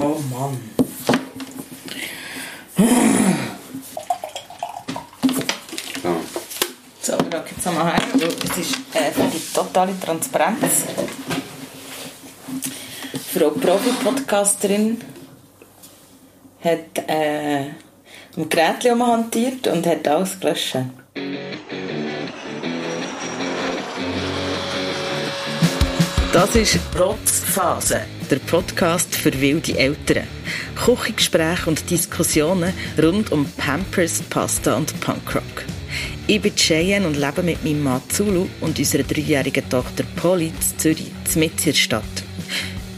Oh Mann. So. So, wir schauen jetzt einmal her. Es ist einfach die totale Transparenz. Frau Profi-Podcasterin hat äh, ein Gerät hantiert und hat alles gelöscht. Das ist Rotzphase, der Podcast für wilde Eltern. Küchengespräche und Diskussionen rund um Pampers, Pasta und Punkrock. Ich bin Cheyenne und lebe mit meinem Mann Zulu und unserer dreijährigen Tochter Polly in Zürich, mitten in der Stadt.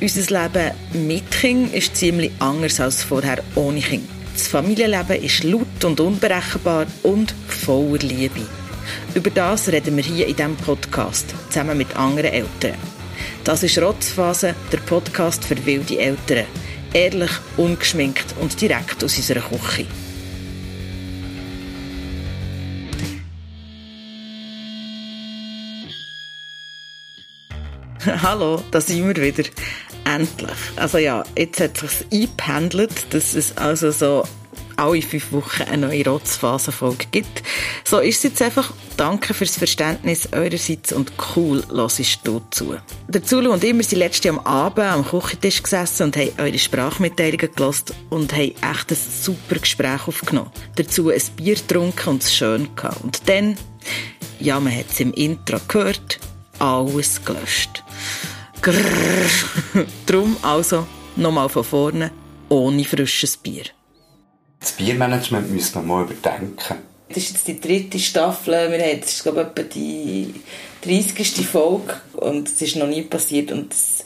Unser Leben mit Kind ist ziemlich anders als vorher ohne Kind. Das Familienleben ist laut und unberechenbar und voller Liebe. Über das reden wir hier in diesem Podcast, zusammen mit anderen Eltern. Das ist Rotzphase, der Podcast für wilde Eltern. Ehrlich, ungeschminkt und direkt aus unserer Küche. Hallo, da sind wir wieder. Endlich. Also ja, jetzt hat es sich eingependelt, dass es also so alle fünf Wochen eine neue Rotzphasenfolge gibt. So ist es jetzt einfach. Danke fürs Verständnis eurerseits und cool hörst du zu. Der Zulu und ich, wir sind letztes Jahr am Abend am Küchentisch gesessen und haben eure Sprachmitteilungen gelost und haben echt ein super Gespräch aufgenommen. Dazu ein Bier getrunken und es schön gehabt. Und dann, ja, man hat es im Intro gehört, alles gelöscht. Grrr. Drum also nochmal von vorne, ohne frisches Bier. Das Biermanagement müssen wir mal überdenken. Das ist jetzt die dritte Staffel. Wir haben jetzt, glaube ich, etwa die 30. Folge und es ist noch nie passiert. Und es,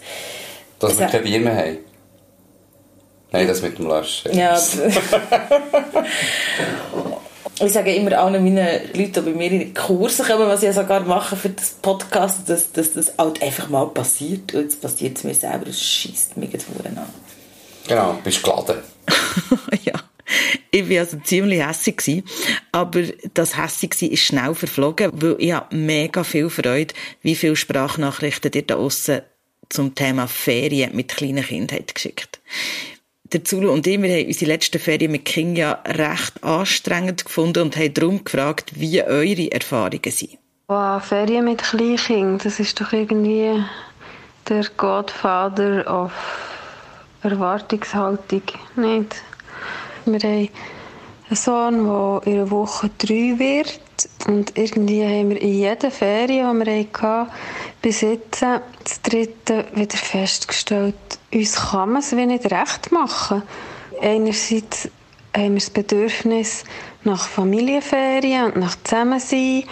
Dass wir kein Bier mehr haben. Nein, das mit dem Löschen. Ja, ich sage immer allen meinen Leuten, die bei mir in die Kurse kommen, was ich sogar mache für das Podcast, dass, dass das halt einfach mal passiert. Und jetzt passiert es mir selber, es schießt mich jetzt an. Genau, bist geladen. Ich war also ziemlich hässig, aber das hässig ist schnell verflogen, weil ich habe mega viel Freude, wie viele Sprachnachrichten ihr da aussen zum Thema Ferien mit kleinen Kindern geschickt. Der Zulu und ich, wir haben unsere letzten Ferien mit Kindern ja recht anstrengend gefunden und haben darum gefragt, wie eure Erfahrungen sind. Wow, Ferien mit Kleinkindern, das ist doch irgendwie der Godfather of Erwartungshaltung, nicht? Wir haben einen Sohn, der in einer Woche drei wird und irgendwie haben wir in jeder Ferien, die wir hatten, bis jetzt, das dritte, wieder festgestellt, uns kann man es wie nicht recht machen. Einerseits haben wir das Bedürfnis nach Familienferien und nach Zusammensein.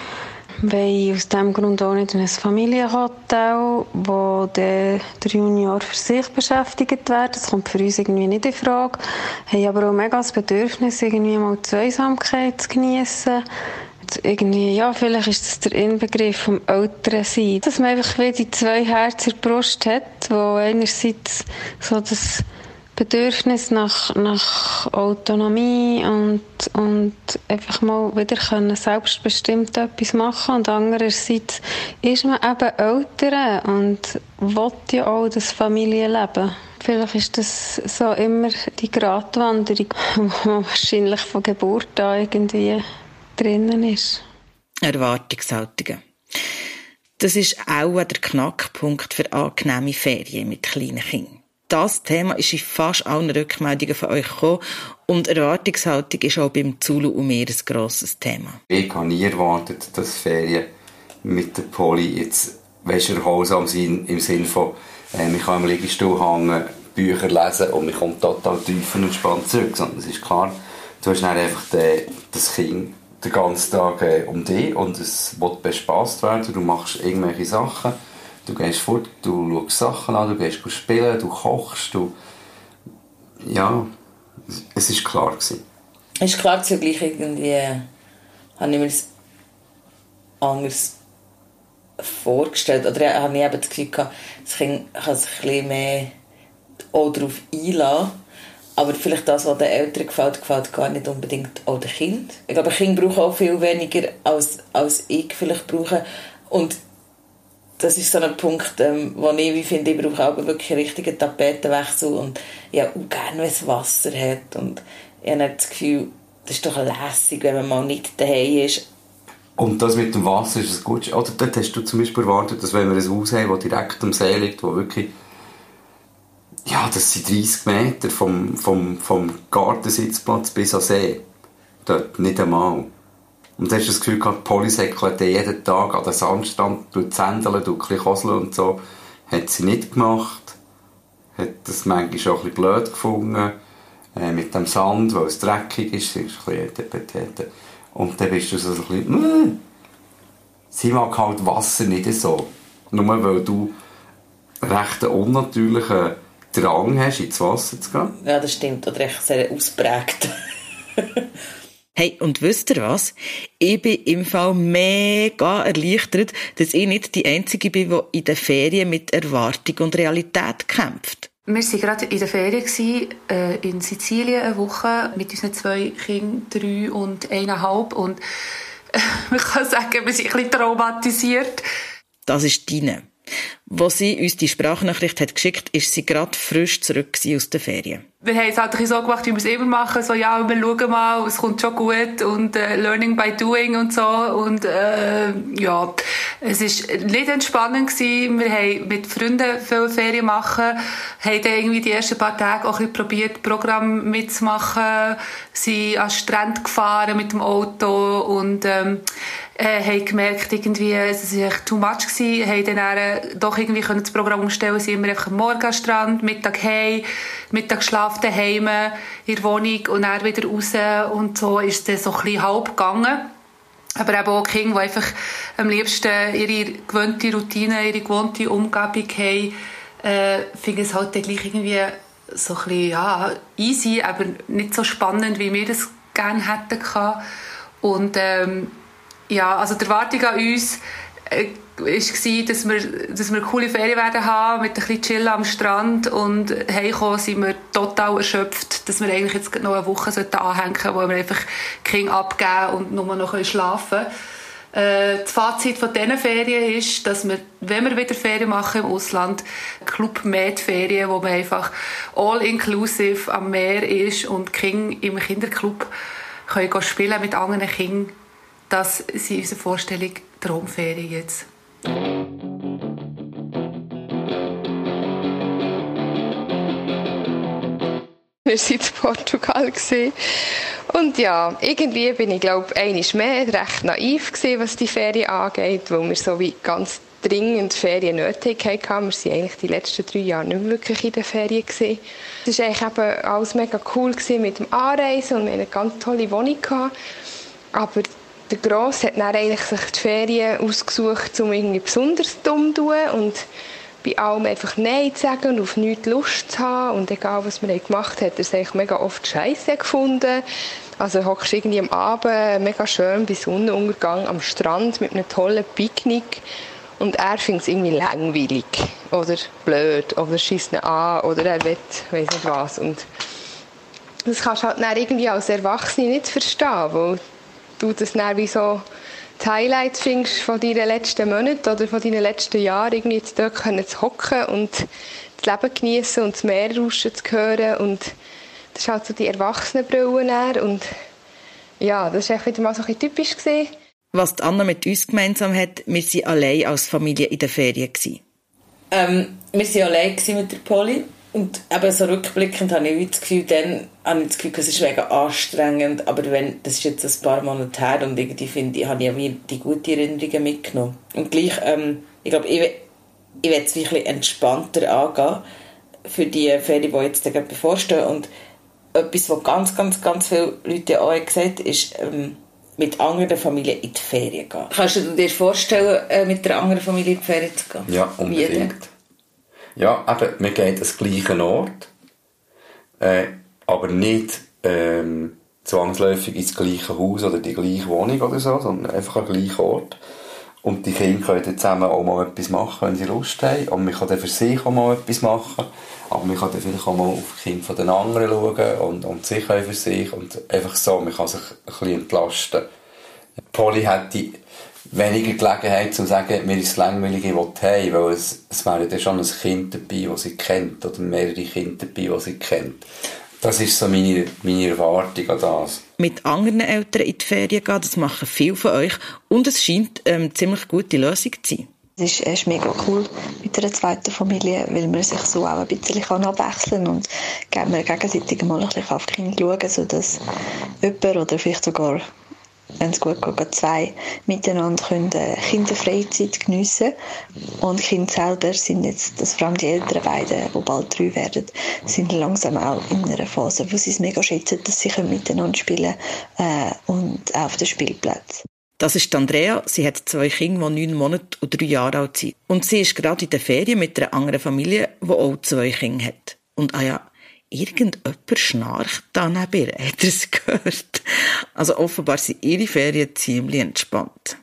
Wir wollen aus diesem Grund auch nicht in ein Familienhotel, wo der, Junior für sich beschäftigt wird. Das kommt für uns irgendwie nicht in Frage. Wir haben aber auch mega das Bedürfnis, irgendwie mal die Zweisamkeit zu geniessen. Irgendwie, ja, vielleicht ist das der Inbegriff vom Älterensein. Dass man einfach wie die zwei Herzen in der Brust hat, wo einerseits so das Bedürfnis nach, nach Autonomie und, und einfach mal wieder können selbstbestimmt etwas machen und andererseits ist man eben älter und will ja auch das Familienleben. Vielleicht ist das so immer die Gratwanderung, man wahrscheinlich von Geburt an irgendwie drinnen ist. Erwartungshaltungen. Das ist auch der Knackpunkt für angenehme Ferien mit kleinen Kindern. Das Thema ist in fast allen Rückmeldungen von euch gekommen und Erwartungshaltung ist auch beim Zulu und mir ein grosses Thema. Ich habe nie erwartet, dass Ferien mit der Poli jetzt weißt, erholsam sind, im Sinne von, äh, ich kann im Liegestuhl hängen, Bücher lesen und man kommt total tief und entspannt zurück. Sondern es ist klar, du hast dann einfach den, das Kind den ganzen Tag äh, um dich und es wird bespaßt werden. Du machst irgendwelche Sachen, du gehst fort, du schaust Sachen an, du gehst spielen, du kochst, du... Ja, es ist klar gewesen. Es ist klar, zugleich irgendwie äh, habe ich mir das anders vorgestellt. Oder äh, habe ich eben das Gefühl gehabt, das Kind kann sich ein bisschen mehr auch darauf einlassen. Aber vielleicht das, was den Eltern gefällt, gefällt gar nicht unbedingt auch den Kind. Ich glaube, Kinder brauchen auch viel weniger, als, als ich vielleicht brauche. Und das ist so ein Punkt, ähm, wo ich wie finde, ich brauche auch wirklich einen richtigen Tapetenwechsel und ja, auch gerne, wenn es Wasser hat und ich habe das Gefühl, das ist doch lässig, wenn man mal nicht daheim ist. Und das mit dem Wasser ist ein gutes. Oder dort hast du zum Beispiel erwartet, dass wenn wir ein Haus haben, das direkt am See liegt, wo wirklich ja, das sind 30 Meter vom, vom, vom Gartensitzplatz bis an See. Dort nicht einmal. Und du hast das Gefühl gehabt, die Polysäckle jeden Tag an den Sandstrand zändeln, ein bisschen koseln und so. Hat sie nicht gemacht. Hat das manchmal schon ein bisschen blöd gefunden. Äh, mit dem Sand, weil es dreckig ist. Sie ist ein bisschen Und dann bist du so ein bisschen, mm, sie mag halt Wasser nicht so. Nur weil du recht unnatürlichen Drang hast, ins Wasser zu gehen. Ja, das stimmt. Oder echt sehr ausprägt. Hey, und wisst ihr was? Ich bin im Fall mega erleichtert, dass ich nicht die Einzige bin, die in den Ferien mit Erwartung und Realität kämpft. Wir waren gerade in der Ferien äh, in Sizilien eine Woche mit unseren zwei Kindern, drei und eineinhalb. Und äh, ich kann sagen, wir sind ein bisschen traumatisiert. Das ist deine. Wo sie uns die Sprachnachricht hat geschickt, ist sie gerade frisch zurück aus den Ferien. Wir haben es halt so gemacht, wie wir es immer machen. So, ja, wir schauen mal, es kommt schon gut und äh, Learning by Doing und so. Und äh, ja, es war nicht entspannend gewesen. Wir haben mit Freunden viele Ferien machen, haben dann irgendwie die ersten paar Tage auch ein bisschen probiert, Programm mitzumachen, sind an den Strand gefahren mit dem Auto und ähm, äh, haben gemerkt, irgendwie, es war echt too much gewesen, haben dann äh, doch irgendwie können das Programm umstellen, sind immer einfach am Morgen am Strand, Mittag heim, Mittag schlafen daheim in der Wohnung und dann wieder raus und so ist es so ein bisschen halb gegangen. Aber eben auch Kinder, die einfach am liebsten ihre gewohnte Routine, ihre gewohnte Umgebung haben, äh, finden es halt dann gleich irgendwie so ein bisschen, ja, easy, aber nicht so spannend, wie wir das gerne hätten Und ähm, ja, also die Erwartung an uns war, dass wir, dass wir coole Ferien werden haben, mit ein bisschen Chillen am Strand und heimkommen sind wir total erschöpft, dass wir eigentlich jetzt noch eine Woche anhängen sollten, wo wir einfach King abgeben und nur noch schlafen können. Äh, das Fazit von diesen Ferien ist, dass wir, wenn wir wieder Ferien machen im Ausland, Club Med Ferien, wo man einfach all-inclusive am Meer ist und King im Kinderclub können spielen mit anderen Kindern das ist unsere Vorstellung Traumferien jetzt. Wir waren in Portugal. Und ja, irgendwie bin ich, glaube ich, mehr recht naiv gewesen, was die Ferien angeht, weil wir so wie ganz dringend Ferien nötig hatten. Wir waren eigentlich die letzten drei Jahre nicht wirklich in den Ferien. Gewesen. Es war eigentlich eben alles mega cool mit dem Anreisen und wir hatten eine ganz tolle Wohnung. Gehabt. Aber der Gross hat dann eigentlich sich die Ferien ausgesucht, um irgendwie besonders dumm zu tun und bei allem einfach Nein zu sagen und auf nichts Lust zu haben. Und egal, was man gemacht hat, hat er es mega oft scheiße gefunden. Also hockst irgendwie am Abend mega schön bei Sonnenuntergang am Strand mit einem tollen Picknick und er findet es irgendwie langweilig oder blöd oder schießt ihn an oder er will weiß nicht was. Und das kannst du halt dann irgendwie als Erwachsene nicht verstehen, weil du das dann wie so die Highlights findest von deinen letzten Monaten oder von deinen letzten Jahren, irgendwie jetzt dort können zu hocken und das Leben genießen und das Meer rauschen zu hören und das ist halt so die Erwachsenenbrille und ja, das war wieder mal so ein typisch gewesen. Was die Anna mit uns gemeinsam hat, wir waren allein als Familie in der Ferien. Ähm, wir waren allein mit der Polly und eben so rückblickend habe ich das Gefühl, dann habe ich das Gefühl, es ist mega anstrengend, aber wenn, das ist jetzt ein paar Monate her und irgendwie finde ich, habe ich ja die guten Erinnerungen mitgenommen. Und gleich, ähm, ich glaube, ich, ich werde es wirklich entspannter angehen für die Ferien, die jetzt gerade bevorstehen und etwas, was ganz, ganz, ganz viele Leute auch gesagt haben, ist, ähm, mit anderen Familien in die Ferien gehen. Kannst du dir vorstellen, äh, mit einer anderen Familie in die Ferien zu gehen? Ja, unbedingt. Ja, eben, wir gehen an den gleichen Ort, äh, aber nicht ähm, zwangsläufig ins gleiche Haus oder die gleiche Wohnung oder so, sondern einfach an den gleichen Ort. Und die Kinder können dann zusammen auch mal etwas machen, wenn sie Lust haben. Und man kann dann für sich auch mal etwas machen. Aber man kann dann vielleicht auch mal auf die Kinder von den anderen schauen und, und sich für sich. Und einfach so, man kann sich ein bisschen entlasten. Polly hätte weniger Gelegenheit zu sagen, mir ist es langweilig, ich will heim, weil es, es wäre dann schon ein Kind dabei, das sie kennt, oder mehrere Kinder dabei, die sie kennt. Das ist so meine, meine Erwartung an das. Mit anderen Eltern in die Ferien gehen, das machen viele von euch und es scheint ähm, eine ziemlich gute Lösung zu sein. Es ist, ist mega cool mit einer zweiten Familie, weil man sich so auch ein bisschen abwechseln kann und man gegenseitig mal ein bisschen auf die Kinder schauen, sodass jemand oder vielleicht sogar wenn es gut geht, zwei miteinander können äh, Kinderfreizeit geniessen Und die Kinder selber sind jetzt, das vor allem die älteren beiden, die bald drei werden, sind langsam auch in einer Phase, wo sie es mega schätzen, dass sie miteinander spielen können äh, und auch auf den Spielplatz. Das ist Andrea. Sie hat zwei Kinder, die neun Monate und drei Jahre alt sind. Und sie ist gerade in der Ferien mit einer anderen Familie, die auch zwei Kinder hat. Und ah ja, irgendjemand schnarcht da neben ihr. Hat er es gehört? Also offenbar sind ihre Ferien ziemlich entspannt.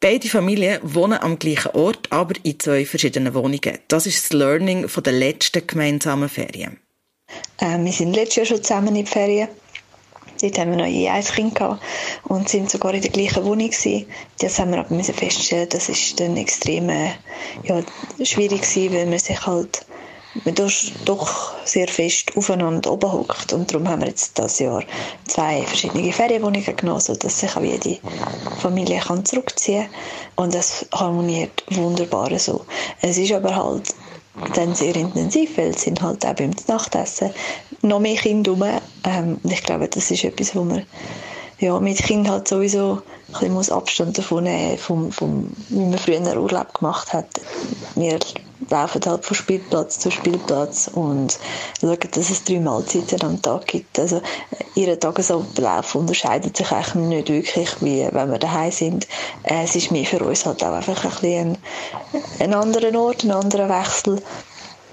Beide Familien wohnen am gleichen Ort, aber in zwei verschiedenen Wohnungen. Das ist das Learning von der letzten gemeinsamen Ferien. Äh, wir sind letztes Jahr schon zusammen in die Ferien. Dort haben wir noch je ein Kind gehabt und sind sogar in der gleichen Wohnung gewesen. Das haben wir aber feststellen, das ist dann extrem äh, ja, schwierig gewesen, weil man sich halt man doch sehr fest aufeinander oben hockt. Und darum haben wir jetzt dieses Jahr zwei verschiedene Ferienwohnungen genommen, sodass sich auch jede Familie kann zurückziehen kann. Und es harmoniert wunderbar so. Es ist aber halt dann sehr intensiv, weil es sind halt auch beim Nachtessen noch mehr Kinder rum. Ähm, und ich glaube, das ist etwas, wo man ja, mit Kindern halt sowieso ein bisschen Abstand davon nehmen, vom, vom, wie man früher einen Urlaub gemacht hat. Wir laufen halt von Spielplatz zu Spielplatz und schauen, dass es drei Mahlzeiten am Tag gibt. Also ihr Tagesablauf unterscheidet sich eigentlich nicht wirklich, wie wenn wir daheim sind. Äh, es ist mehr für uns halt auch einfach ein bisschen ein, ein anderer Ort, ein anderer Wechsel.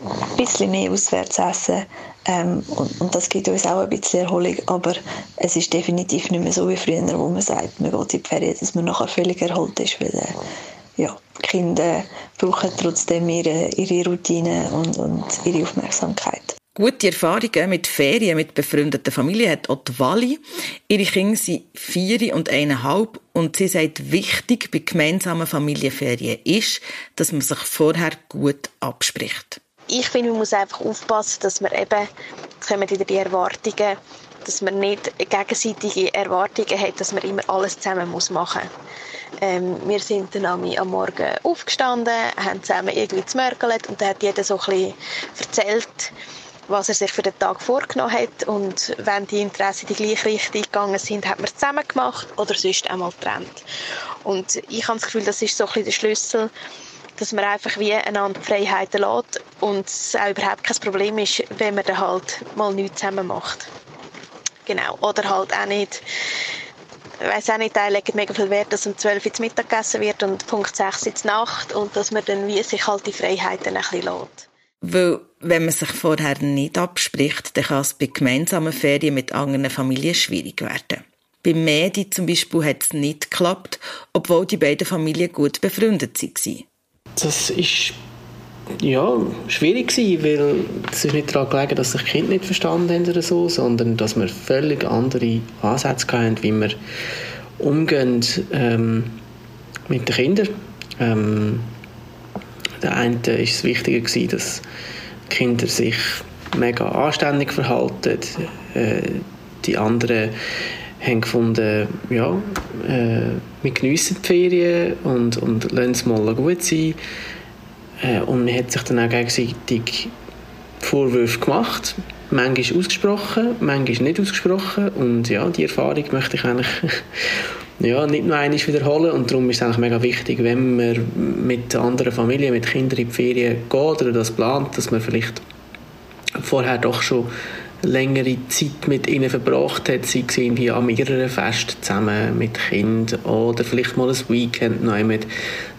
Ein bisschen mehr auswärts essen. Ähm, und, und, das gibt uns auch ein bisschen Erholung, aber es ist definitiv nicht mehr so wie früher, wo man sagt, man geht in die Ferien, dass man nachher völlig erholt ist, weil äh, ja, die Kinder brauchen trotzdem ihre, ihre Routine und, und ihre Aufmerksamkeit. Gute Erfahrungen mit Ferien mit befreundeten Familien hat auch die Wally. Ihre Kinder sind vier und eineinhalb und sie sagt, wichtig bei gemeinsamen Familienferien ist, dass man sich vorher gut abspricht ich finde, man muss einfach aufpassen, dass man eben, jetzt kommen wieder die Erwartungen, dass man nicht gegenseitige Erwartungen hat, dass man immer alles zusammen muss machen muss. Ähm, wir sind dann am Morgen aufgestanden, haben zusammen irgendwie gemörgelt und dann hat jeder so ein bisschen erzählt, was er sich für den Tag vorgenommen hat und wenn die Interessen in die gleiche Richtung gegangen sind, hat man zusammen gemacht oder sonst einmal getrennt. Und ich habe das Gefühl, das ist so ein bisschen der Schlüssel, dass man einfach wie einander Freiheiten lässt und es auch überhaupt kein Problem ist, wenn man dann halt mal nichts zusammen macht. Genau. Oder halt auch nicht, ich weiss auch nicht, die legen mega viel Wert, dass um 12 Uhr zu Mittag gegessen wird und Punkt 6 Uhr Nacht und dass man dann wie sich halt die Freiheiten ein bisschen lässt. Weil, wenn man sich vorher nicht abspricht, dann kann es bei gemeinsamen Ferien mit anderen Familien schwierig werden. Bei Medi zum Beispiel hat es nicht geklappt, obwohl die beiden Familien gut befreundet waren. Das ist ja, schwierig gewesen, weil es ist nicht daran gelegen, dass sich Kinder nicht verstanden haben oder so, sondern dass wir völlig andere Ansätze hatten, wie wir umgehen ähm, mit den Kindern. Ähm, der eine war es wichtiger gewesen, dass Kinder sich mega anständig verhalten. Äh, die anderen haben gefunden, ja, äh, wir geniessen die Ferien und, und lassen es mal gut sein. Äh, und man hat sich dann auch gegenseitig Vorwürfe gemacht. Manchmal ausgesprochen, manchmal nicht ausgesprochen. Und ja, die Erfahrung möchte ich eigentlich ja, nicht nur einmal wiederholen. Und darum ist es eigentlich mega wichtig, wenn man mit anderen Familien, mit Kindern in die Ferien geht oder das plant, dass man vielleicht vorher doch schon längere Zeit mit ihnen verbracht hat, sei es irgendwie an mehreren Festen zusammen mit Kindern oder vielleicht mal ein Weekend noch mit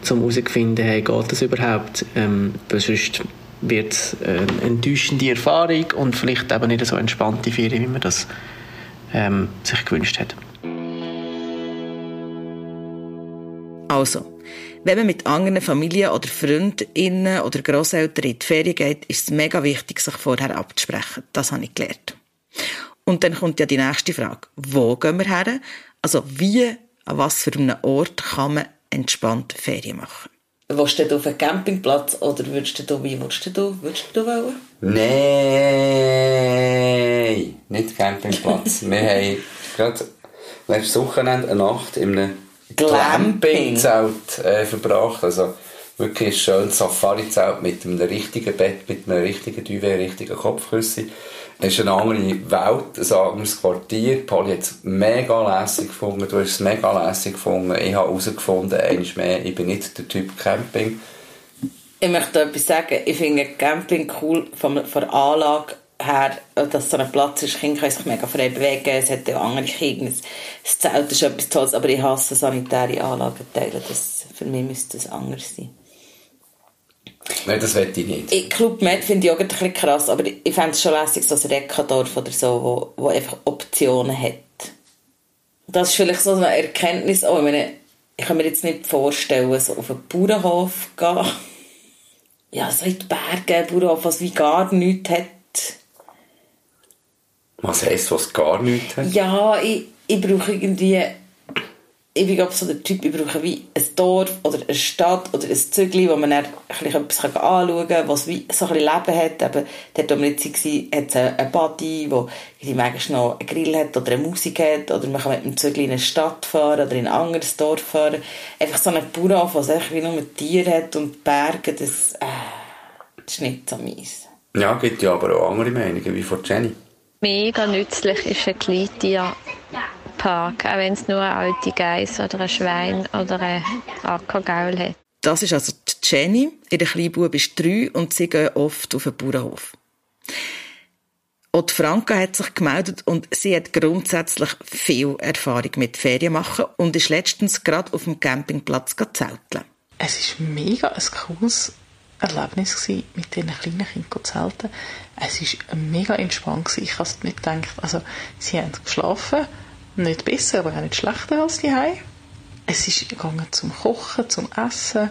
zum herauszufinden, hey, geht das überhaupt? Ähm, sonst wird es eine enttäuschende Erfahrung und vielleicht eben nicht so entspannte Ferien, wie man das ähm, sich gewünscht hat. Also, wenn man mit anderen Familien oder Freundinnen oder Grosseltern in die Ferien geht, ist es mega wichtig, sich vorher abzusprechen. Das habe ich gelernt. Und dann kommt ja die nächste Frage. Wo gehen wir her? Also, wie an was für einem Ort kann man entspannt Ferien machen. Willst du auf einen Campingplatz oder würdest du, wie würdest du, würdest du wollen? Nein, nicht Campingplatz. wir haben gerade letztes Wochenende eine Nacht in einem. Glamping-Zelt äh, verbracht. Also wirklich ein schönes Safari-Zelt mit einem richtigen Bett, mit einem richtigen Duvet, richtigen Kopfkissen. Es ist eine andere Welt, ein anderes Quartier. Pauli hat es mega lässig gefunden, du hast es mega lässig gefunden. Ich habe herausgefunden, eines mehr, ich bin nicht der Typ Camping. Ich möchte etwas sagen. Ich finde Camping cool von, von der Anlage her, dass so ein Platz ist. Kinder können sich mega frei bewegen. Es hat ja andere Kinder. Das Zelt ist etwas Tolles, aber ich hasse sanitäre Anlagenteile. Das, für mich müsste das anders sein. Nein, das will ich nicht. Ich, Club Med finde ich auch ein bisschen krass, aber ich fände es schon lässig, so ein Rekadorf oder so, wo, wo einfach Optionen hat. Das ist vielleicht so eine Erkenntnis auch. Ich, meine, ich kann mir jetzt nicht vorstellen, so auf einen Bauernhof gehen. Ja, so in die Berge, Bauernhof, was wie gar nichts hat. Was heisst, was gar nichts hat? Ja, ich, ich brauche irgendwie... Ich bin glaube so der Typ, ich brauche wie ein Dorf oder eine Stadt oder ein Zügli, wo man dann ein etwas anschauen kann, was wie so ein bisschen Leben hat. Eben, dort, wo wir jetzt waren, hat es einen Buddy, der manchmal noch einen Grill hat oder eine Musik hat oder man kann mit dem Zügli in eine Stadt fahren oder in ein anderes Dorf fahren. Einfach so einen Bauernhof, was einfach wie nur mit Tieren hat und Berge, das, äh, das ist nicht so meins. Ja, gibt ja aber auch andere Meinungen, wie von Jenny. Mega nützlich ist ein Kleintierpark, auch wenn es nur eine alte Geiss oder ein Schwein oder ein Ackergaul hat. Das ist also die Jenny. Ihr Kleinbub ist drei und sie gehen oft auf den Bauernhof. Auch die Franka hat sich gemeldet und sie hat grundsätzlich viel Erfahrung mit Ferien machen und ist letztens gerade auf dem Campingplatz zelteln. Es war mega ein cooles Erlebnis gewesen, mit diesen kleinen Kindern zu zelten. Es war mega entspannt. Gewesen. Ich habe nicht gedacht, also sie haben geschlafen, nicht besser, aber auch nicht schlechter als die Hause. Es ist gegangen zum Kochen, zum Essen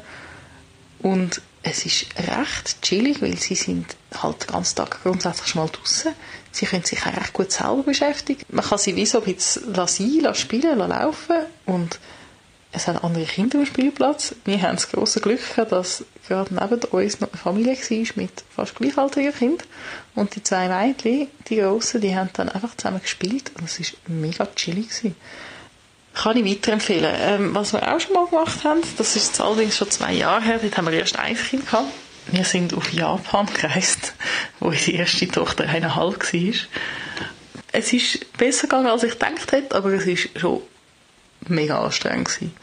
und es ist recht chillig, weil sie sind halt den ganzen Tag grundsätzlich mal draußen. Sie können sich auch recht gut selber beschäftigen. Man kann sie wie so ein bisschen sein, lassen spielen, lassen laufen und es haben andere Kinder am Spielplatz. Wir haben das grosse Glück gehabt, dass gerade neben uns noch eine Familie war mit fast gleichaltrigen Kindern. Und die zwei Mädchen, die Grossen, die haben dann einfach zusammen gespielt und es war mega chillig. Gewesen. Kann ich weiterempfehlen. Ähm, was wir auch schon mal gemacht haben, das ist jetzt allerdings schon zwei Jahre her, dort haben wir erst ein Kind gehabt. Wir sind auf Japan gereist, wo unsere erste Tochter eineinhalb war. Es ist besser gegangen, als ich gedacht hätte, aber es ist schon mega anstrengend gewesen.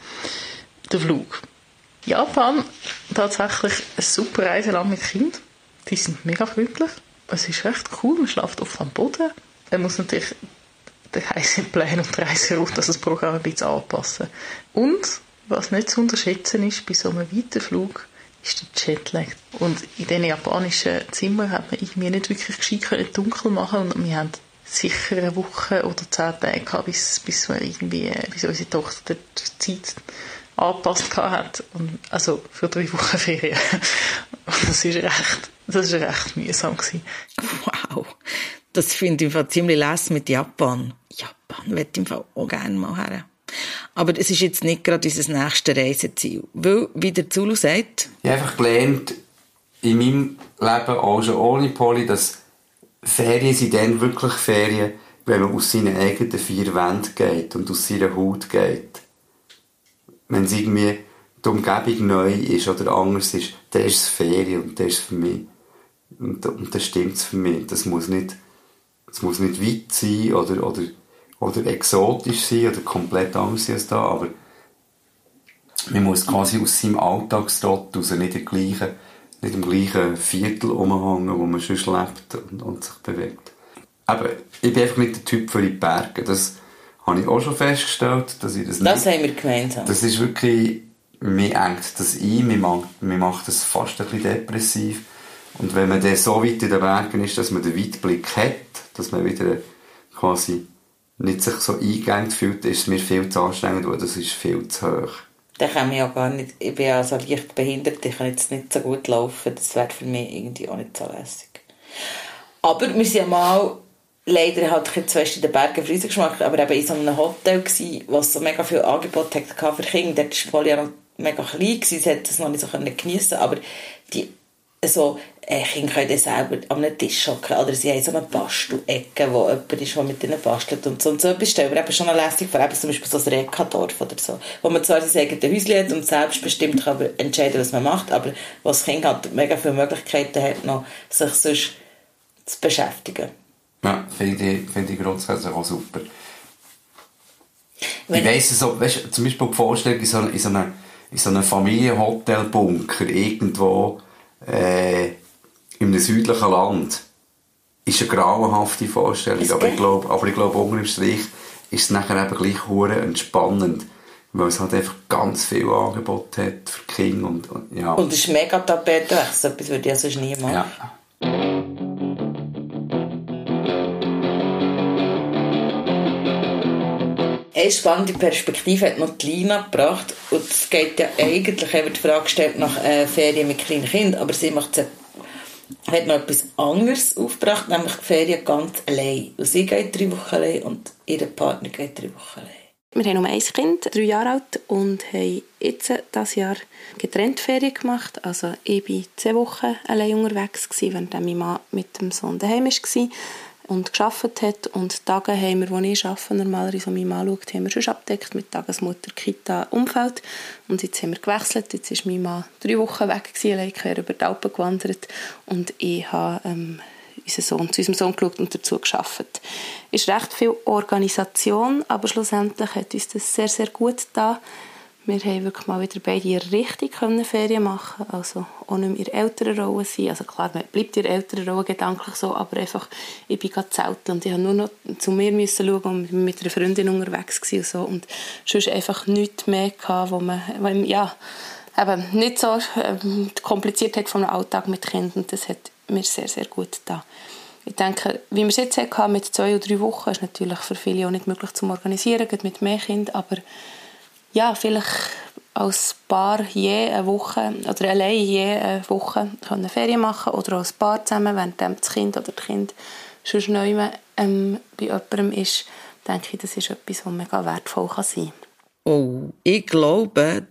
Der Flug. Japan, tatsächlich eine super Reiseland mit Kind. Die sind mega freundlich. Es ist recht cool, man schläft oft am Boden. Man muss natürlich den Reiseplan und die Reiseroute, also das Programm ein bisschen anpassen. Und, was nicht zu unterschätzen ist, bei so einem weiten Flug, ist der Jetlag. Und in diesen japanischen Zimmern hat man irgendwie nicht wirklich gescheit dunkel machen und wir haben sicher eine Woche oder zehn Tage gehabt, bis, bis, wir irgendwie, bis unsere Tochter die Zeit angepasst hat. Und, also für drei Wochen Ferien. Und das ist recht, das ist recht mühsam gewesen. Wow. Das finde ich im Fall ziemlich lässig mit Japan. Japan ich im Fall auch gerne mal her. Aber es ist jetzt nicht gerade unser nächstes Reiseziel. Weil, wie der Zulu sagt... Ich habe einfach gelernt, in meinem Leben, auch schon ohne Poli, dass Ferien sind dann wirklich Ferien, wenn man aus seinen eigenen vier Wänden geht und aus seiner Haut geht. Wenn es irgendwie die Umgebung neu ist oder anders ist, dann ist es Ferien und das ist für mich. Und, und das stimmt für mich. Das muss nicht, das muss nicht weit sein oder, oder, oder exotisch sein oder komplett anders sein als da, aber man muss quasi aus seinem Alltagstrott raus, nicht der gleichen nicht im gleichen Viertel rumhängen, wo man sonst lebt und, und sich bewegt. Aber ich bin einfach nicht der Typ für die Berge. Das habe ich auch schon festgestellt, dass ich das, Das nicht... haben wir gemeinsam. Das ist wirklich... Mir engt das ein, mir macht, mir macht das fast ein bisschen depressiv. Und wenn man dann so weit in den Bergen ist, dass man den Weitblick hat, dass man wieder quasi nicht sich so eingegangen fühlt, ist es mir viel zu anstrengend, weil das ist viel zu hoch. Da kann ich ja gar nicht, ich bin ja so leicht behindert, ich kann jetzt nicht so gut laufen, das wäre für mich irgendwie auch nicht so lässig. Aber wir sind ja mal leider halt zwei in den Bergen Friesen geschmeckt, aber eben in so einem Hotel gsi, was so mega viel Angebot hatte für Kinder. Dort war Polly ja noch mega klein, gewesen, sie hat das noch nicht so geniessen aber die so, äh, Kinder können selber an einem Tisch hocken oder sie haben so eine Bastelecke, wo jemand ist, der mit ihnen bastelt und so. Und so etwas stellen wir eben schon lässig vor, eben zum Beispiel so ein Rekadorf oder so, wo man zwar sein eigenes Häuschen hat und selbstbestimmt kann entscheiden, was man macht, aber was das Kind hat mega viele Möglichkeiten hat, noch sich sonst zu beschäftigen. Ja, finde ich, find ich grundsätzlich auch super. Wenn ich weiss so, weißt, zum Beispiel die Vorstellung in so, in so einem in so einem Familienhotelbunker irgendwo äh, in einem südlichen Land ist eine grauenhafte Vorstellung. Aber ich glaube, aber ich glaube, unter dem Strich ist es nachher eben gleich hure entspannend. Weil es halt einfach ganz viel Angebot hat für Kinder und, und ja. Und es ist mega Tapetenwechsel, etwas würde ich sonst nie machen. Ja. eine spannende Perspektive hat noch die Lina gebracht. Und es geht ja eigentlich, wenn die Frage gestellt nach äh, Ferien mit kleinen Kindern, aber sie macht hat noch etwas anderes aufgebracht, nämlich die Ferien ganz allein. Sie geht drei Wochen allein und ihr Partner geht drei Wochen allein. Wir haben nur ein Kind, drei Jahre alt, und haben jetzt dieses Jahr getrennt Ferien gemacht. Also ich war zehn Wochen allein unterwegs, während mein Mann mit dem Sohn daheim war und geschafft hat. Und Tage haben wir, wo ich arbeite, normalerweise, wo mein Mann schaut, haben wir schon abdeckt mit Tagesmutter, Kita, Umfeld. Und jetzt haben wir gewechselt. Jetzt war mein Mann drei Wochen weg, allein quer über die Alpen gewandert. Und ich habe ähm, unseren Sohn, zu unserem Sohn geschaut und dazu geschafft. Es ist recht viel Organisation, aber schlussendlich hat uns das sehr, sehr gut getan wir haben wirklich mal wieder beide richtig Ferien machen Also auch nicht mehr in älteren sein. Also klar, man bleibt in älteren Rolle gedanklich so, aber einfach, ich bin gerade zelten und ich musste nur noch zu mir müssen schauen und mit einer Freundin unterwegs und so. Und sonst einfach nichts mehr gehabt, wo man, ja, eben nicht so ähm, kompliziert hat vom Alltag mit Kindern. Das hat mir sehr, sehr gut getan. Ich denke, wie wir es jetzt hatten, mit zwei oder drei Wochen, ist natürlich für viele auch nicht möglich zu organisieren, mit mehr Kindern, aber ja, vielleicht als Paar je eine Woche oder allein je eine Woche können Ferien machen oder als Paar zusammen, während das Kind oder das Kind schon neu ähm, bei jemandem ist, denke ich, das ist etwas, was mega wertvoll kann sein kann. Oh, ich glaube,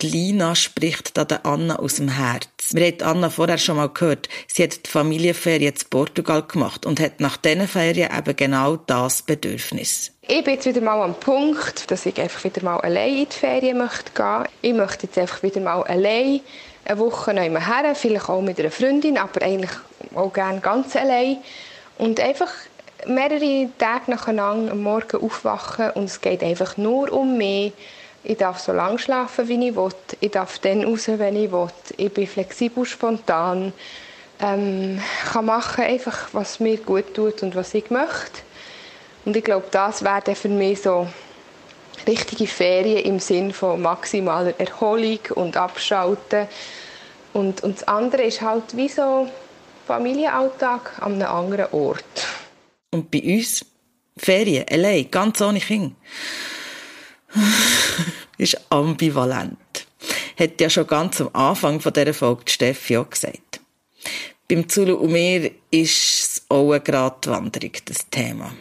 die Lina spricht da der Anna aus dem Herz. Wir haben Anna vorher schon mal gehört. Sie hat die Familienferien in Portugal gemacht und hat nach diesen Ferien eben genau das Bedürfnis. Ich bin jetzt wieder mal am Punkt, dass ich einfach wieder mal allein in die Ferien möchte gehen. Ich möchte jetzt einfach wieder mal allein eine Woche neu her, vielleicht auch mit einer Freundin, aber eigentlich auch gerne ganz allein. Und einfach mehrere Tage nacheinander am Morgen aufwachen und es geht einfach nur um mich ich darf so lange schlafen, wie ich will. Ich darf dann raus, wenn ich will. Ich bin flexibel, spontan. Ähm, kann machen einfach, was mir gut tut und was ich möchte. Und ich glaube, das wäre für mich so richtige Ferien im Sinn von maximaler Erholung und Abschalten. Und, und das andere ist halt wie so Familienalltag an einem anderen Ort. Und bei uns Ferien, allein, ganz ohne Kinder. ist ambivalent. Hat ja schon ganz am Anfang dieser Folge die Steffi auch gesagt. Beim Zulu und mir ist es auch eine Gratwanderung, das Thema.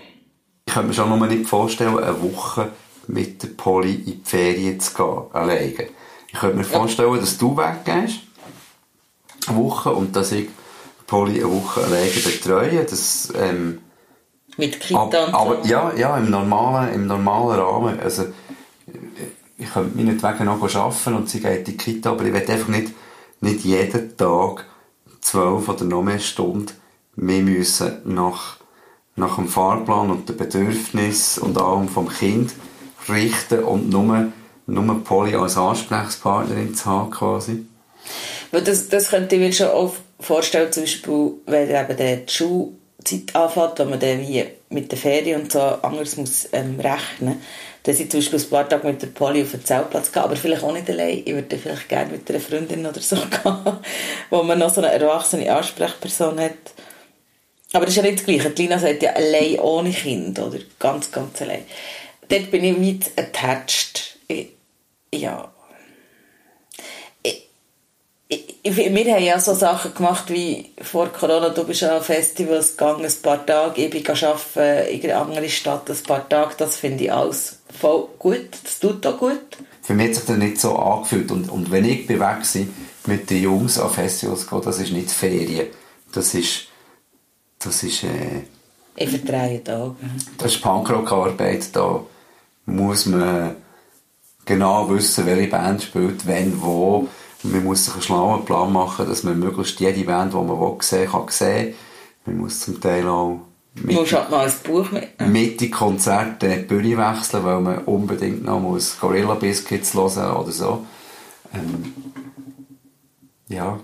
Könnte mir schon noch nicht vorstellen, eine Woche mit der Polly in die Ferien zu gehen, alleine. Ich könnte mir vorstellen, dass du weggehst, eine Woche, und dass ich Polly eine Woche alleine betreue. Das, ähm, mit Kita und so. Aber ja, ja, im normalen, im normalen Rahmen. Also, ich könnte meinetwegen noch arbeiten und sie geht in die Kita, aber ich will einfach nicht, nicht jeden Tag zwölf oder noch mehr Stunden mehr müssen nach, nach dem Fahrplan und den Bedürfnissen und allem vom Kind richten und nur, nur Polly als Ansprechpartnerin zu haben quasi. Das, das könnte ich mir schon auch vorstellen, zum Beispiel, wenn eben die Schulzeit anfängt, wo man dann wie mit der Ferien und so anders muss ähm, rechnen muss dass ich zum Beispiel ein paar Tage mit der Polly auf den Zeltplatz gehe, aber vielleicht auch nicht allein. Ich würde vielleicht gerne mit einer Freundin oder so gehen, wo man noch so eine erwachsene Ansprechperson hat. Aber das ist ja nicht das Gleiche. Die Lina sagt ja allein ohne Kind, oder? Ganz, ganz allein. Dort bin ich mit attached. Ich, ja. Ich, ich, wir haben ja so Sachen gemacht wie vor Corona, du bist an Festivals gegangen, ein paar Tage, ich bin arbeiten in einer anderen Stadt ein paar Tage, das finde ich alles voll gut, das tut auch gut. Für mich hat sich das nicht so angefühlt und, und wenn ich war, mit den Jungs an Festivals gehen, das ist nicht Ferien, das ist, das ist, äh, ich vertreibe Tage. Das ist Punkrock-Arbeit, da muss man genau wissen, welche Band spielt, wenn, wo, und man muss sich einen schlauen Plan machen, dass man möglichst jede Band, die man will, sehen kann, sehen. Man muss zum Teil auch mit, du musst halt mal ein Buch mitnehmen. Mit den Konzerten die Bühne wechseln, weil man unbedingt noch muss Gorilla Biscuits hören oder so. Ähm, ja.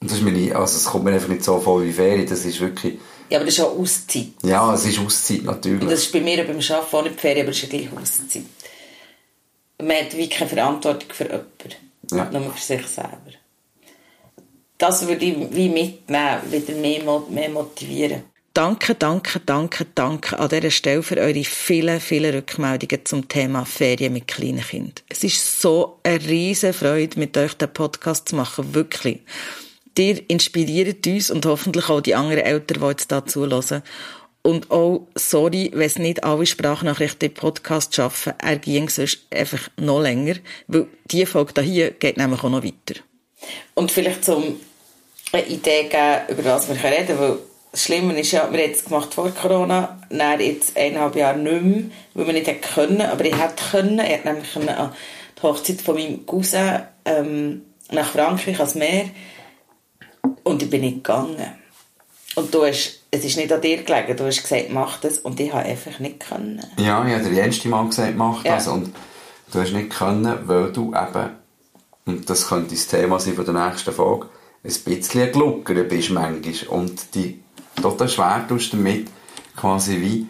Das ist mir nicht, also es kommt mir einfach nicht so vor wie Ferien, das ist wirklich... Ja, aber das ist auch Auszeit. Ja, es ist Auszeit, natürlich. Und das ist bei mir beim Arbeiten auch nicht Ferien, aber es ist ja gleich Auszeit. Man hat wirklich keine Verantwortung für jemanden. Ja. Nur für sich selber. Das würde ich wie mitnehmen, wieder mehr, mehr motivieren. Danke, danke, danke, danke an dieser Stelle für eure vielen, vielen Rückmeldungen zum Thema Ferien mit kleinen Kindern. Es ist so eine riesige Freude, mit euch den Podcast zu machen, wirklich. Ihr inspiriert uns und hoffentlich auch die anderen Eltern, die jetzt da zuhören. Und auch, sorry, wenn es nicht alle Sprachnachrichten im Podcast schaffen, er ging sonst einfach noch länger, weil die Folge hier geht nämlich auch noch weiter. Und vielleicht zum eine Idee geben, über was wir reden können, weil das Schlimme ist ja, wir haben es gemacht vor Corona, dann jetzt eineinhalb Jahre nicht mehr, weil wir nicht können, aber ich hätte können, ich hätte nämlich an die Hochzeit von meinem Cousin ähm, nach Frankreich als Meer und ich bin nicht gegangen. Und du hast, es ist nicht an dir gelegen, du hast gesagt, mach das und ich habe einfach nicht können. Ja, ich habe der erste Mal gesagt, mach das ja. und du hast nicht können, weil du eben, und das könnte das Thema sein von der nächsten Folge, ein bisschen gluckert bist manchmal und die total schwer tust damit, quasi wie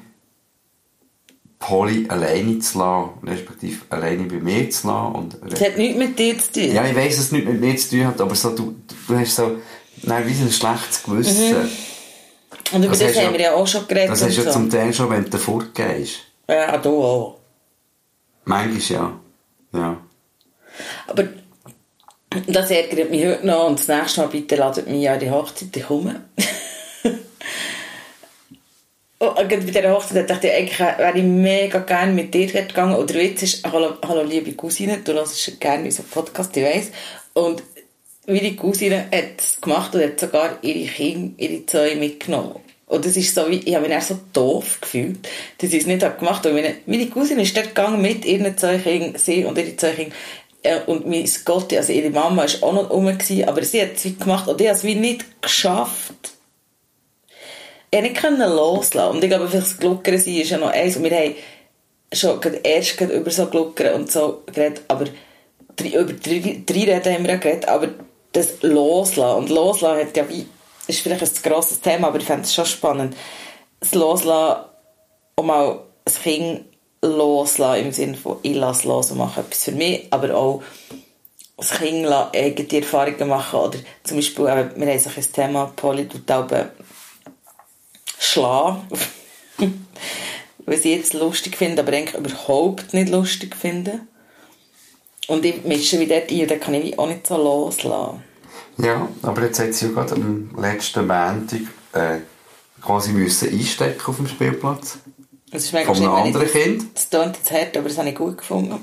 Polly alleine zu lassen, respektive alleine bei mir zu lassen. Und das hat nichts mit dir zu tun. Ja, ich weiss, dass es nichts mit mir zu tun hat, aber so, du, du hast so, nein, wie ein schlechtes Gewissen. Mhm. Und über das, das haben wir ja auch schon geredet. Das hast du ja so. zum Teil schon, wenn du fortgehst. Ja, du auch. Manchmal ja. Ja. Aber das ärgert mich heute noch und das nächste Mal bitte ladet mich an die Hochzeit, ich komme. Oh, bei dieser Hochzeit dachte ich, eigentlich wäre ich mega gerne mit dir gegangen. Oder jetzt ist, hallo, hallo liebe Cousine, du hörst gerne unseren Podcast, ich weiss. Und meine Cousine hat es gemacht und hat sogar ihre Kinder, ihre zwei mitgenommen. Und das ist so wie, ich habe mich so doof gefühlt, dass sie es nicht gemacht hat. Meine, meine Cousine ist dort gegangen mit ihren Kindern, sie und ihre Kinder. Äh, und mein Gott, also ihre Mama war auch noch rum, gewesen, aber sie hat es wie gemacht und ich habe es wie nicht geschafft. Ich konnte nicht loslassen. Und ich glaube, vielleicht das Gluckern sein ist ja noch eins. Und wir haben schon erst über so Gluckern und so geredet, aber über drei, drei Reden haben wir ja geredet, aber das Loslassen. Und Loslassen hat ja wie, ist vielleicht ein grosses Thema, aber ich fände es schon spannend. Das Loslassen, um mal ein Kind loslassen, im Sinne von, ich lasse los und mache etwas für mich, aber auch das Kind eigene Erfahrungen machen. Oder zum Beispiel, wir haben so ein Thema, Polly tut schlagen. Was ich jetzt lustig finde, aber eigentlich überhaupt nicht lustig finde. Und ich mische wieder dort ein, dann kann ich auch nicht so loslassen. Ja, aber jetzt hat sie ja gerade am letzten Montag äh, quasi müssen einstecken auf dem Spielplatz. Das ist mega Von einem anderen Kind. Das klingt jetzt hart, aber das habe ich gut gefunden.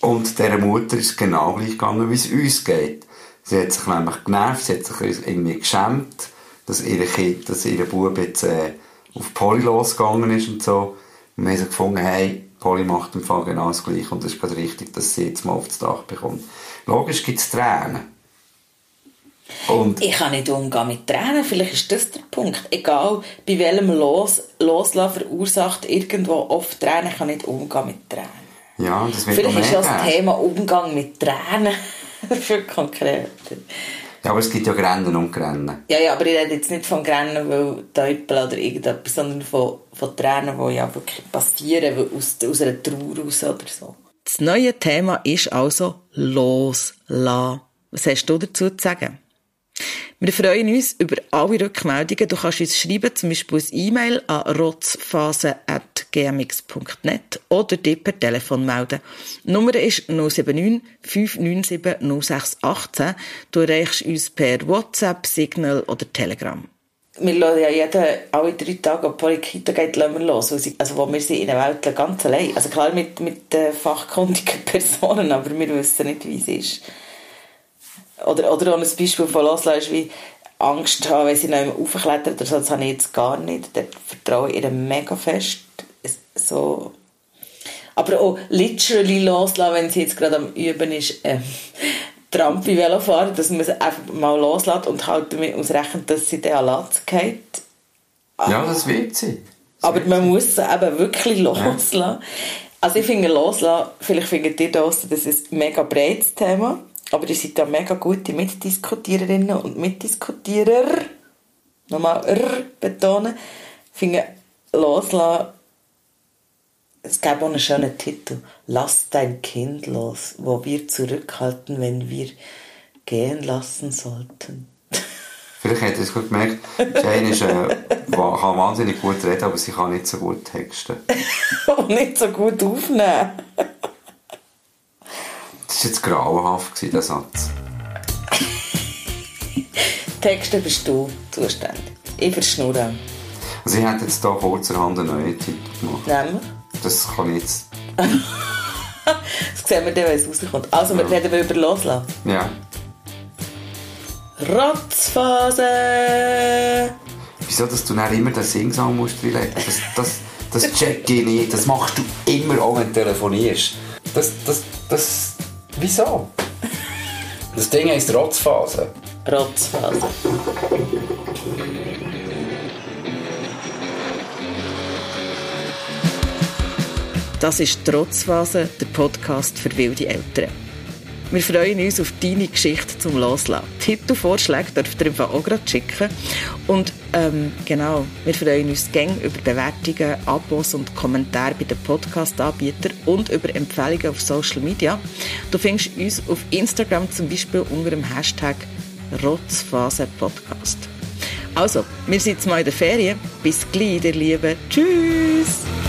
Und dieser Mutter ist genau gleich gegangen, wie es uns geht. Sie hat sich nämlich genervt, sie hat sich irgendwie geschämt, dass ihr Kind, dass ihr Bub jetzt äh, auf Polly losgegangen ist und so. Und wir haben so gefunden, hey, Polly macht im Fall genau das Gleiche und es ist gerade richtig, dass sie jetzt mal aufs Dach bekommt. Logisch gibt es Tränen. Und ich kann nicht umgehen mit Tränen, vielleicht ist das der Punkt. Egal, bei welchem Los, Loslassen verursacht irgendwo oft Tränen, ich kann nicht umgehen mit Tränen. Ja, das wird Vielleicht ist das Thema Umgang mit Tränen viel konkreter. Ja, aber es gibt ja Grennen und Grennen. Ja, ja, aber ich rede jetzt nicht von Grennen, weil Teufel oder irgendetwas, sondern von, von Tränen, die ja wirklich passieren, aus, aus einer Trauer raus oder so. Das neue Thema ist also loslassen. Was hast du dazu zu sagen? Wir freuen uns über alle Rückmeldungen. Du kannst uns schreiben, zum Beispiel ein E-Mail an rotzphase.gmail.com gmx.net oder dich per Telefon melden. Die Nummer ist 079 597 0618. Du erreichst uns per WhatsApp, Signal oder Telegram. Wir lassen ja jeden, alle drei Tage, in die Kita geht, lassen wir los. Also wo wir sind in der Welt ganz allein. Also klar mit, mit äh, fachkundigen Personen, aber wir wissen nicht, wie es ist. Oder, oder auch ein Beispiel von loslassen ist wie Angst haben, wenn sie noch aufklettert oder so, das habe ich jetzt gar nicht. Dort vertraue ich ihr mega fest. So. Aber auch literally loslassen, wenn sie jetzt gerade am Üben ist, äh, Trampi Velofahren, dass man sie einfach mal loslässt und halt damit ausrechnet, dass sie an Latz geht. Ja, das wird sie. Das aber man muss sie eben wirklich loslassen. Ja. Also ich finde loslassen, vielleicht findet ihr das, das ist ein mega breites Thema. Aber ihr seid ja mega gute Mitdiskutiererinnen und Mitdiskutierer. Nochmal R betonen. Ich finde, loslassen, es gäbe auch einen schönen Titel. Lass dein Kind los, wo wir zurückhalten, wenn wir gehen lassen sollten. Vielleicht hat er es gut gemerkt, Jane ist, äh, kann wahnsinnig gut reden, aber sie kann nicht so gut texten. und nicht so gut aufnehmen. Das war jetzt grauenhaft, dieser Satz. Texte bist du zuständig. Ich verschnurren. Also ich hätte jetzt hier kurzerhand einen neuen Titel gemacht. Nämlich? Das kann ich jetzt... das sehen wir dann, wenn es rauskommt. Also, ja. wir reden über Loslassen. Ja. Rotzphase! Wieso, dass du dann immer den Singsang musst reinlegen? Das, das, das check ich nicht. Das machst du immer, auch wenn du telefonierst. Das, das, das... Wieso? Das Ding heisst Rotzphase. Rotzphase. Das ist Trotzphase, der Podcast für wilde Eltern. Wir freuen uns auf deine Geschichte zum Loslassen. Titelvorschläge dürft ihr auch gerade schicken. Und ähm, genau, wir freuen uns gern über Bewertungen, Abos und Kommentare bei den Podcast-Anbietern und über Empfehlungen auf Social Media. Du findest uns auf Instagram zum Beispiel unter dem Hashtag Rotzphase Podcast. Also, wir sind jetzt mal in der Ferien. Bis gleich, ihr Lieben. Tschüss!